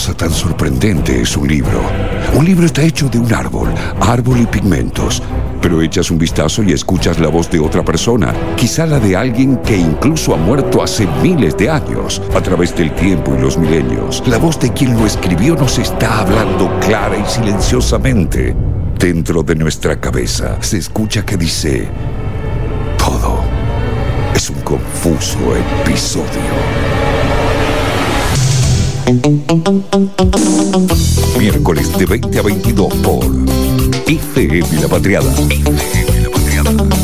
cosa tan sorprendente es un libro? Un libro está hecho de un árbol, árbol y pigmentos. Pero echas un vistazo y escuchas la voz de otra persona, quizá la de alguien que incluso ha muerto hace miles de años, a través del tiempo y los milenios. La voz de quien lo escribió nos está hablando clara y silenciosamente. Dentro de nuestra cabeza se escucha que dice, todo es un confuso episodio. Miércoles de 20 a 22 por ICM La Patriada. ICM La Patriada.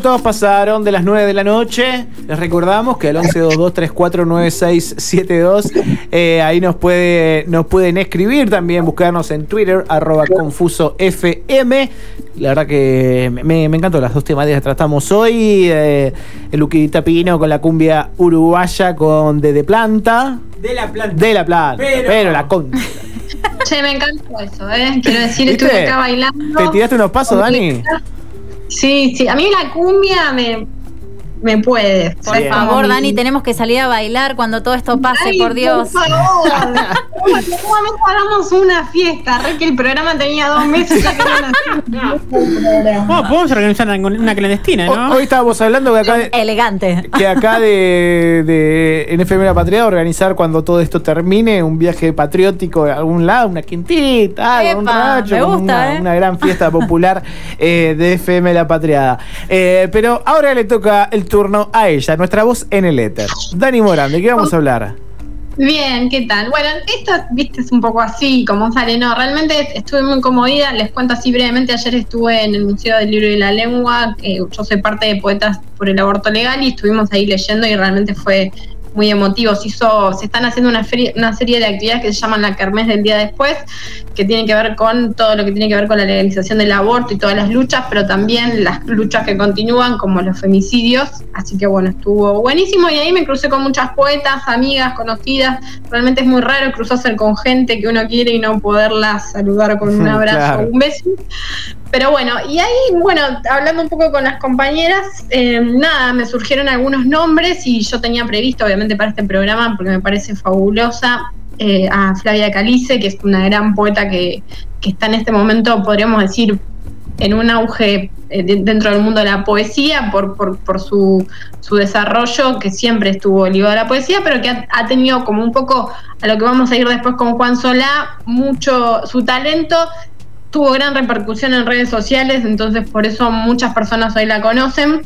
Minutos pasaron de las 9 de la noche. Les recordamos que al 1122349672 eh, ahí nos, puede, nos pueden escribir también, buscarnos en Twitter, arroba confuso FM. La verdad que me, me encantó las dos temáticas que tratamos hoy. Eh, el Luquita Pino con la cumbia uruguaya con De, de Planta. De la planta. De la planta. Pero, la con. Che, me encantó eso, ¿eh? Quiero decir, estuve acá bailando. ¿Te tiraste unos pasos, Dani? Sí, sí, a mí la cumbia me, me puede. Por favor, Dani, tenemos que salir a bailar cuando todo esto pase, por Dios. Por favor. hagamos una fiesta. Re que el programa tenía dos meses. bueno, podemos organizar una clandestina, ¿no? Hoy estábamos hablando que acá. Elegante. Que acá de, de NFM La Patria organizar cuando todo esto termine un viaje patriótico a algún lado, una quintita, un racho, me gusta, una, gran fiesta popular eh, de FM La Patriada. Eh, pero ahora le toca el turno a ella, nuestra voz en el éter. Dani Morán, ¿de qué vamos a hablar? Bien, ¿qué tal? Bueno, esto, viste, es un poco así, como sale. No, realmente estuve muy conmovida. Les cuento así brevemente. Ayer estuve en el Museo del Libro y la Lengua. yo soy parte de Poetas por el Aborto Legal y estuvimos ahí leyendo y realmente fue muy emotivos. Hizo, se están haciendo una, una serie de actividades que se llaman la Kermés del día después, que tienen que ver con todo lo que tiene que ver con la legalización del aborto y todas las luchas, pero también las luchas que continúan, como los femicidios. Así que bueno, estuvo buenísimo y ahí me crucé con muchas poetas, amigas, conocidas. Realmente es muy raro cruzarse con gente que uno quiere y no poderla saludar con un abrazo o un beso. Pero bueno, y ahí, bueno, hablando un poco con las compañeras, eh, nada, me surgieron algunos nombres y yo tenía previsto, obviamente, para este programa, porque me parece fabulosa, eh, a Flavia Calice, que es una gran poeta que, que, está en este momento, podríamos decir, en un auge eh, dentro del mundo de la poesía por, por, por su, su, desarrollo, que siempre estuvo ligado a la poesía, pero que ha, ha, tenido como un poco, a lo que vamos a ir después con Juan Solá, mucho su talento tuvo gran repercusión en redes sociales, entonces por eso muchas personas hoy la conocen.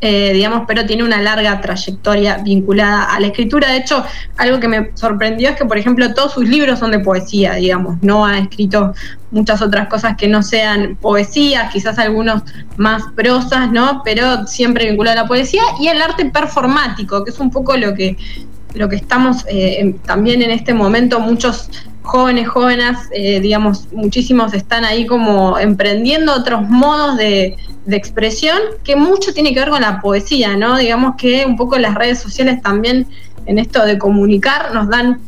Eh, digamos, pero tiene una larga trayectoria vinculada a la escritura. De hecho, algo que me sorprendió es que, por ejemplo, todos sus libros son de poesía, digamos, no ha escrito muchas otras cosas que no sean poesías, quizás algunos más prosas, ¿no? Pero siempre vinculado a la poesía y el arte performático, que es un poco lo que, lo que estamos eh, también en este momento, muchos jóvenes, jóvenes, eh, digamos, muchísimos están ahí como emprendiendo otros modos de, expresión que mucho tiene que ver con la poesía, ¿no? Digamos que un poco las redes sociales también en esto de comunicar nos dan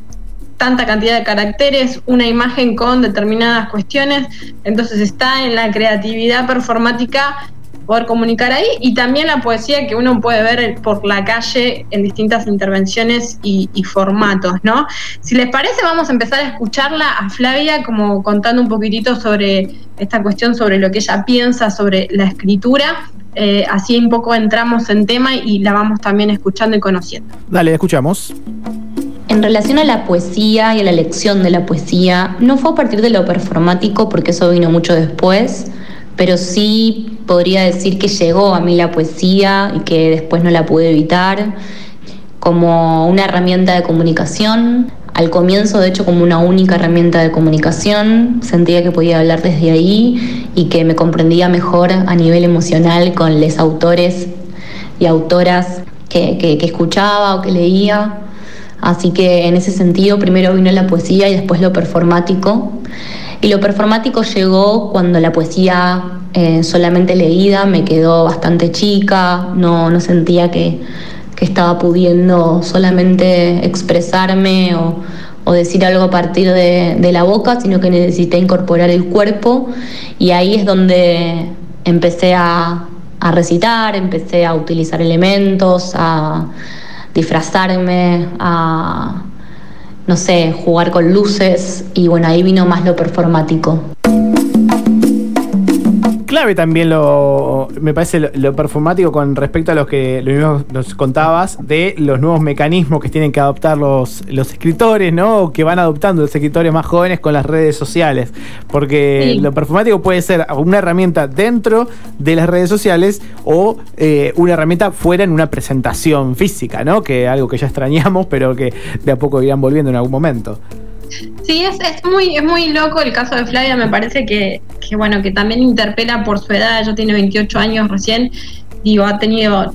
tanta cantidad de caracteres, una imagen con determinadas cuestiones, entonces está en la creatividad performática poder comunicar ahí y también la poesía que uno puede ver por la calle en distintas intervenciones y, formatos, ¿no? Si les parece, vamos a empezar a escucharla a Flavia como contando un poquitito sobre esta cuestión, sobre lo que ella piensa sobre la escritura. Eh, así un poco entramos en tema y la vamos también escuchando y conociendo. Dale, escuchamos. En relación a la poesía y a la lección de la poesía, no fue a partir de lo performático, porque eso vino mucho después, pero sí podría decir que llegó a mí la poesía y que después no la pude evitar como una herramienta de comunicación. Al comienzo, de hecho, como una única herramienta de comunicación, sentía que podía hablar desde ahí y que me comprendía mejor a nivel emocional con los autores y autoras que, que escuchaba o que leía. Así que en ese sentido primero vino la poesía y después lo performático. Y lo performático llegó cuando la poesía eh, solamente leída me quedó bastante chica, no, no sentía que, que estaba pudiendo solamente expresarme o, decir algo a partir de, la boca, sino que necesité incorporar el cuerpo. Y ahí es donde empecé a, a recitar, empecé a utilizar elementos, a disfrazarme, a, no sé, jugar con luces y bueno, ahí vino más lo performático clave también lo, me parece lo, performático con respecto a los que lo nos contabas de los nuevos mecanismos que tienen que adoptar los, los escritores, ¿no? que van adoptando los escritores más jóvenes con las redes sociales. Porque lo performático puede ser una herramienta dentro de las redes sociales o eh, una herramienta fuera en una presentación física, ¿no? Que algo que ya extrañamos, pero que de a poco irán volviendo en algún momento. Sí, es, es, muy, es muy loco el caso de Flavia, me parece que, que, bueno, que también interpela por su edad, ella tiene 28 años recién, digo, ha tenido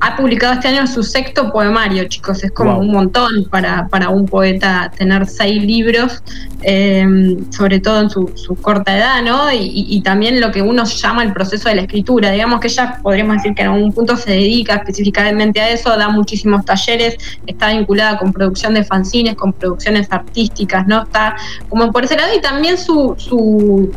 ha publicado este año su sexto poemario, chicos. Es como un montón para, para, un poeta tener seis libros, em, sobre todo en su, corta edad, ¿no? Y, también lo que uno llama el proceso de la escritura. Digamos que ella podríamos decir que en algún punto se dedica específicamente a eso, da muchísimos talleres, está vinculada con producción de fanzines, con producciones artísticas, ¿no? Está como por ese lado y también su, su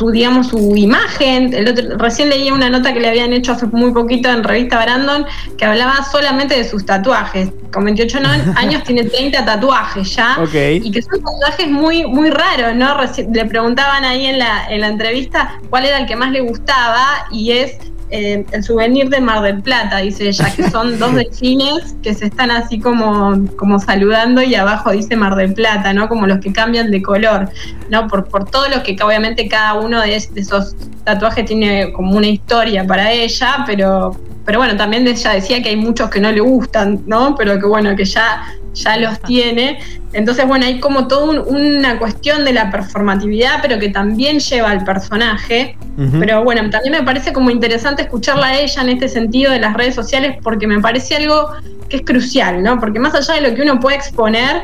su, digamos, su imagen. El recién leí una nota que le habían hecho hace muy poquito en revista Brandon que hablaba solamente de sus tatuajes. Con 28 años tiene 30 tatuajes ya. Y que son tatuajes muy, muy raros, ¿no? le preguntaban ahí en la, en la entrevista cuál era el que más le gustaba y es eh, el souvenir de Mar del Plata, dice ella, que son dos delfines que se están así como, como saludando y abajo dice Mar del Plata, ¿no? Como los que cambian de color, ¿no? Por, por todo lo que obviamente cada uno de, esos tatuajes tiene como una historia para ella, pero, pero bueno, también ella decía que hay muchos que no le gustan, ¿no? Pero que bueno, que ya ya los tiene. Entonces, bueno, hay como toda una cuestión de la performatividad, pero que también lleva al personaje. Pero bueno, también me parece como interesante escucharla a ella en este sentido de las redes sociales, porque me parece algo que es crucial, ¿no? Porque más allá de lo que uno puede exponer,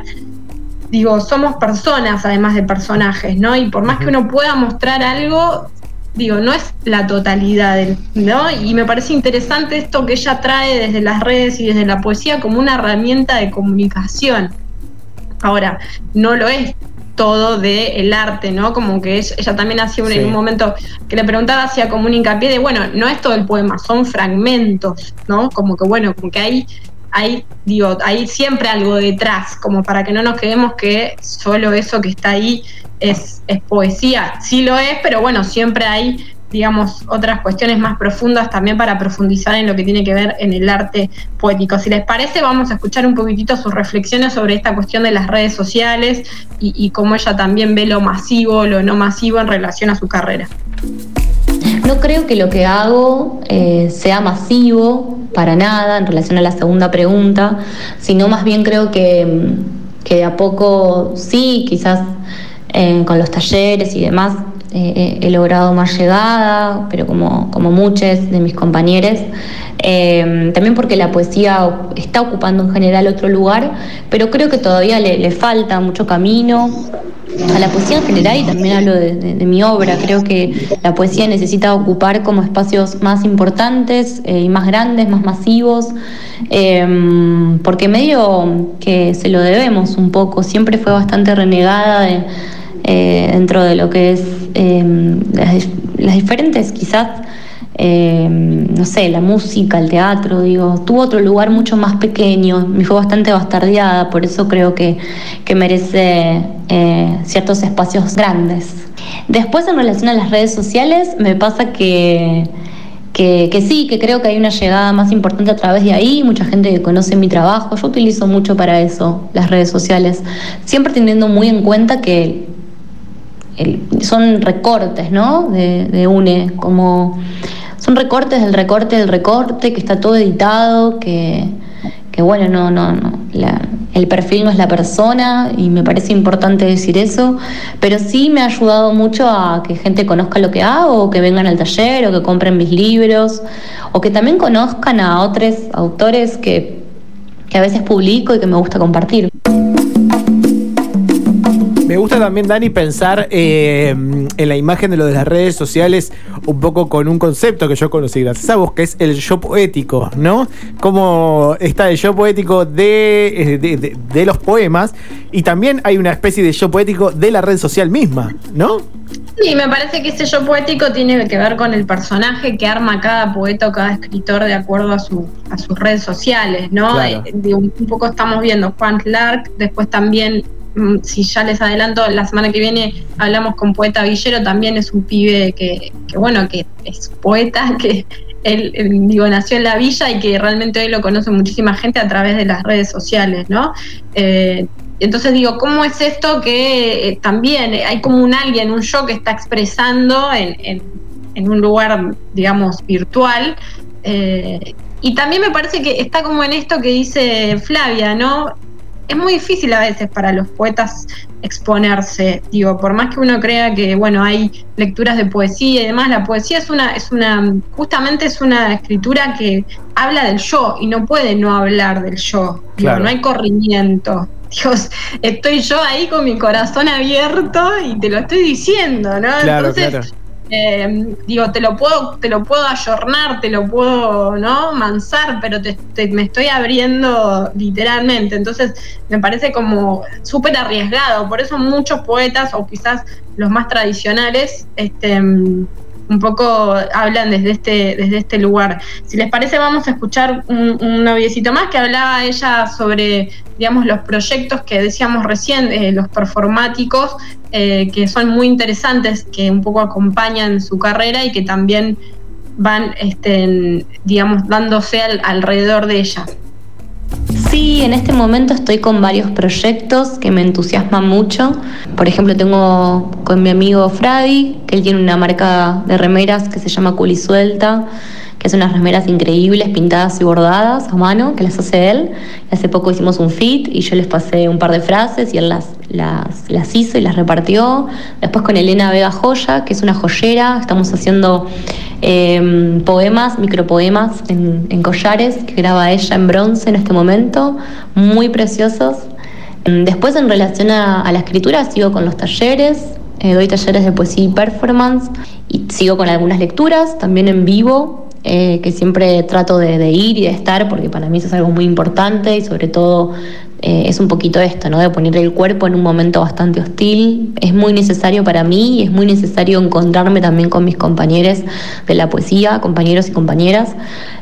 digo, somos personas además de personajes, ¿no? Y por más que uno pueda mostrar algo, digo, no es la totalidad, del, ¿no? Y me parece interesante esto que ella trae desde las redes y desde la poesía como una herramienta de comunicación. Ahora, no lo es todo del el arte, ¿no? Como que ella también hacía un, en un momento que le preguntaba, hacía como un hincapié de, bueno, no es todo el poema, son fragmentos, ¿no? Como que, bueno, como que hay, hay, digo, hay siempre algo detrás, como para que no nos quedemos que solo eso que está ahí es, es poesía. Sí lo es, pero bueno, siempre hay digamos, otras cuestiones más profundas también para profundizar en lo que tiene que ver en el arte poético. Si les parece, vamos a escuchar un poquitito sus reflexiones sobre esta cuestión de las redes sociales y, cómo ella también ve lo masivo, lo no masivo en relación a su carrera. No creo que lo que hago eh, sea masivo para nada en relación a la segunda pregunta, sino más bien creo que, que de a poco sí, quizás con los talleres y demás eh, eh, he logrado más llegada, pero como, como muchos de mis compañeros. Eh, también porque la poesía está ocupando en general otro lugar, pero creo que todavía le, falta mucho camino a la poesía en general y también hablo de, mi obra. Creo que la poesía necesita ocupar como espacios más importantes y más grandes, más masivos, porque medio que se lo debemos un poco. Siempre fue bastante renegada de eh, dentro de lo que es em, las, diferentes, quizás, em, no sé, la música, el teatro, digo, tuvo otro lugar mucho más pequeño, me fue bastante bastardeada, por eso creo que, merece eh, ciertos espacios grandes. Después, en relación a las redes sociales, me pasa que... Que, que, sí, que creo que hay una llegada más importante a través de ahí, mucha gente que conoce mi trabajo, yo utilizo mucho para eso las redes sociales, siempre teniendo muy en cuenta que son recortes, ¿no? De, UNE, como son recortes del recorte del recorte, que está todo editado, que, bueno, no, no, no. el perfil no es la persona y me parece importante decir eso, pero sí me ha ayudado mucho a que gente conozca lo que hago, o que vengan al taller, o que compren mis libros, o que también conozcan a otros autores que, que a veces publico y que me gusta compartir gusta también, Dani, pensar eh, en la imagen de lo de las redes sociales un poco con un concepto que yo conocí gracias a vos, que es el yo poético, ¿no? Cómo está el yo poético de, eh, de, de- de los poemas y también hay una especie de yo poético de la red social misma, ¿no? Sí, me parece que ese yo poético tiene que ver con el personaje que arma cada poeta o cada escritor de acuerdo a, su, a sus redes sociales, ¿no? Claro. Eh, un poco estamos viendo Juan Clark, después también, si ya les adelanto, la semana que viene hablamos con Poeta Villero, también es un pibe que, bueno, que es poeta, que él, digo, nació en la villa y que realmente hoy lo conoce muchísima gente a través de las redes sociales, ¿no? Eh, entonces digo, ¿cómo es esto que eh, también hay como un alguien, un yo que está expresando en un lugar, digamos, virtual? Eh, y también me parece que está como en esto que dice Flavia, ¿no? Es muy difícil a veces para los poetas exponerse, digo, por más que uno crea que, bueno, hay lecturas de poesía y demás, la poesía es una, es una, justamente es una escritura que habla del yo y no puede no hablar del yo, digo, Claro. no hay corrimiento. Dios, estoy yo ahí con mi corazón abierto y te lo estoy diciendo, ¿no? Claro, Entonces, claro. Eh, digo, te lo puedo, te lo puedo ayornar, te lo puedo, ¿no? Mansar, pero te, te- me estoy abriendo literalmente. Entonces, me parece como súper arriesgado. Por eso muchos poetas, o quizás los más tradicionales, este un poco hablan desde este, desde este lugar. Si les parece, vamos a escuchar un, un noviecito más que hablaba ella sobre, digamos, los proyectos que decíamos recién, eh, los performáticos, eh, que son muy interesantes, que un poco acompañan su carrera y que también van, este, digamos, dándose al- alrededor de ella. Sí, en este momento estoy con varios proyectos que me entusiasman mucho. Por ejemplo, tengo con mi amigo Fradi, que él tiene una marca de remeras que se llama Culisuelta, que hace unas remeras increíbles, pintadas y bordadas a mano, que las hace él. Y hace poco hicimos un fit y yo les pasé un par de frases y él las, las, las hizo y las repartió. Después con Elena Vega Joya, que es una joyera, estamos haciendo eh, poemas, micropoemas en, en collares, que graba ella en bronce en este momento, muy preciosos. Mm, Después en relación a, a la escritura sigo con los talleres, eh, doy talleres de poesía y performance y sigo con algunas lecturas, también en vivo, eh, que siempre trato de, ir y de estar porque para mí eso es algo muy importante y sobre todo eh, es un poquito esto, ¿no? De poner el cuerpo en un momento bastante hostil. Es muy necesario para mí y es muy necesario encontrarme también con mis compañeros de la poesía, compañeros y compañeras.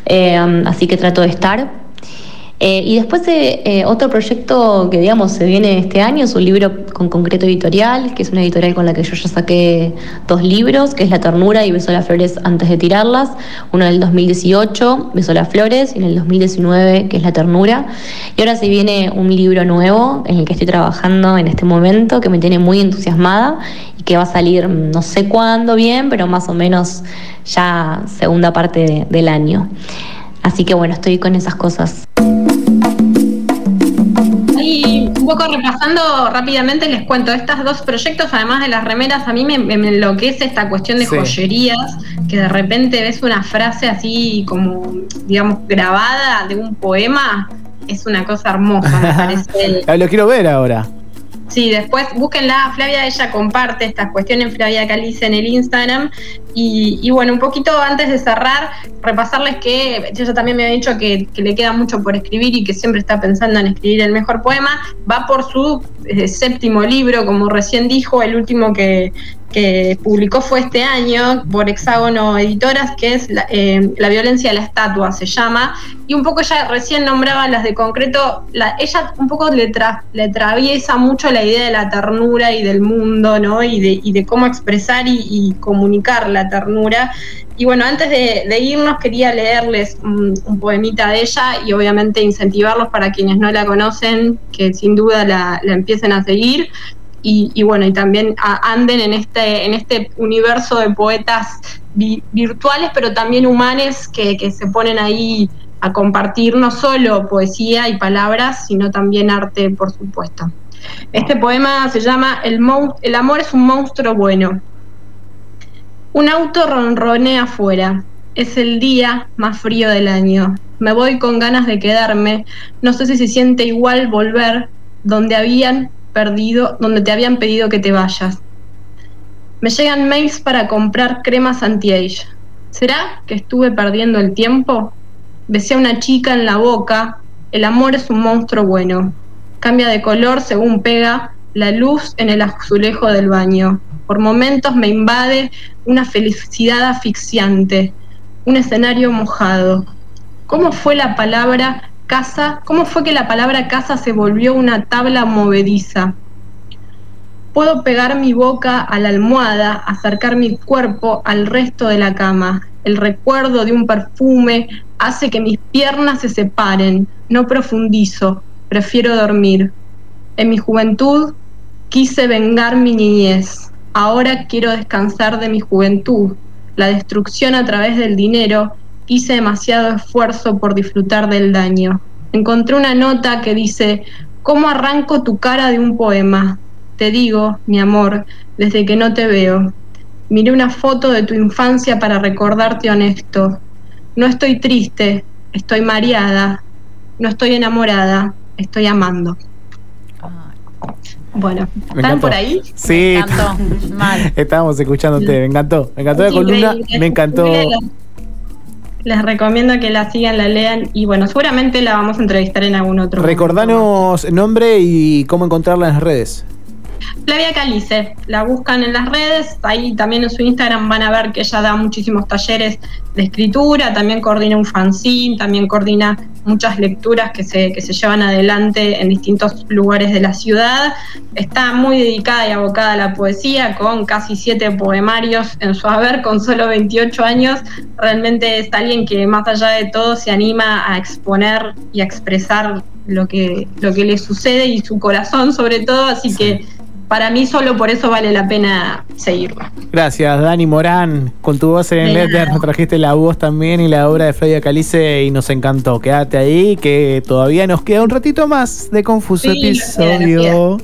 Eh, así que trato de estar. Eh, y después eh, eh, otro proyecto que digamos se viene este año es un libro con concreto editorial, que es una editorial con la que yo ya saqué dos libros, que es La ternura y Besó las flores antes de tirarlas, uno del 2018, Besó las flores, y en el 2019, que es La ternura. Y ahora se viene un libro nuevo en el que estoy trabajando en este momento, que me tiene muy entusiasmada y que va a salir mm, no sé cuándo bien, pero más o menos ya segunda parte de- del año. Así que bueno, estoy con esas cosas. Un poco repasando rápidamente, les cuento, estos dos proyectos, además de las remeras, a mí me, me enloquece esta cuestión de Sí. joyerías, que de repente ves una frase así como, digamos, grabada de un poema, es una cosa hermosa, me parece. Lo quiero ver ahora. Sí, después búsquenla, Flavia, ella comparte estas cuestiones, Flavia Calice en el Instagram. Y, y bueno, un poquito antes de cerrar, repasarles que ella también me ha dicho que, que le queda mucho por escribir y que siempre está pensando en escribir el mejor poema. Va por su eh, séptimo libro, como recién dijo, el último que, que publicó fue este año por Hexágono Editoras, que es la, eh, La violencia de la estatua, se llama. Y un poco ella recién nombraba las de concreto, la- ella un poco le, tra- le atraviesa mucho la idea de la ternura y del mundo, ¿no? Y de, y de cómo expresar y, y comunicar la ternura. Y bueno, antes de, de irnos quería leerles un, un poemita de ella y obviamente incentivarlos para quienes no la conocen, que sin duda la, la empiecen a seguir. Y, bueno, y también anden en este, en este universo de poetas vi- virtuales, pero también humanes que, que se ponen ahí a compartir no solo poesía y palabras, sino también arte, por supuesto. Este poema se llama El, el amor es un monstruo bueno. Un auto ronronea afuera. Es el día más frío del año. Me voy con ganas de quedarme. No sé si se siente igual volver donde habían perdido, donde te habían pedido que te vayas. Me llegan mails para comprar cremas anti-age. ¿Será que estuve perdiendo el tiempo? Besé a una chica en la boca. El amor es un monstruo bueno. Cambia de color según pega la luz en el azulejo del baño. Por momentos me invade una felicidad asfixiante, un escenario mojado. ¿Cómo fue la palabra casa? ¿Cómo fue que la palabra casa se volvió una tabla movediza? Puedo pegar mi boca a la almohada, acercar mi cuerpo al resto de la cama. El recuerdo de un perfume hace que mis piernas se separen. No profundizo, prefiero dormir. En mi juventud quise vengar mi niñez. Ahora quiero descansar de mi juventud. La destrucción a través del dinero. Hice demasiado esfuerzo por disfrutar del daño. Encontré una nota que dice, ¿cómo arranco tu cara de un poema? Te digo, mi amor, desde que no te veo. Miré una foto de tu infancia para recordarte honesto. No estoy triste, estoy mareada. No estoy enamorada, estoy amando. Bueno, ¿están por ahí? Sí. Me encantó. Mal. Estábamos escuchándote, me encantó. Me encantó la columna, me encantó. Les recomiendo que la sigan, la lean y bueno, seguramente la vamos a entrevistar en algún otro momento. Recordanos nombre y cómo encontrarla en las redes. Flavia Calice, la buscan en las redes, ahí también en su Instagram van a ver que ella da muchísimos talleres de escritura, también coordina un fanzine, también coordina muchas lecturas que se, que se llevan adelante en distintos lugares de la ciudad. Está muy dedicada y abocada a la poesía, con casi siete poemarios en su haber, con solo 28 años. Realmente es alguien que más allá de todo se anima a exponer y a expresar lo que, lo que le sucede y su corazón sobre todo, así que para mí solo por eso vale la pena seguirla. Gracias, Dani Morán. Con tu voz en Letter nos trajiste la voz también y la obra de Flavia Calice y nos encantó. Quédate ahí, que todavía nos queda un ratito más de Confuso Sí, queda, Episodio.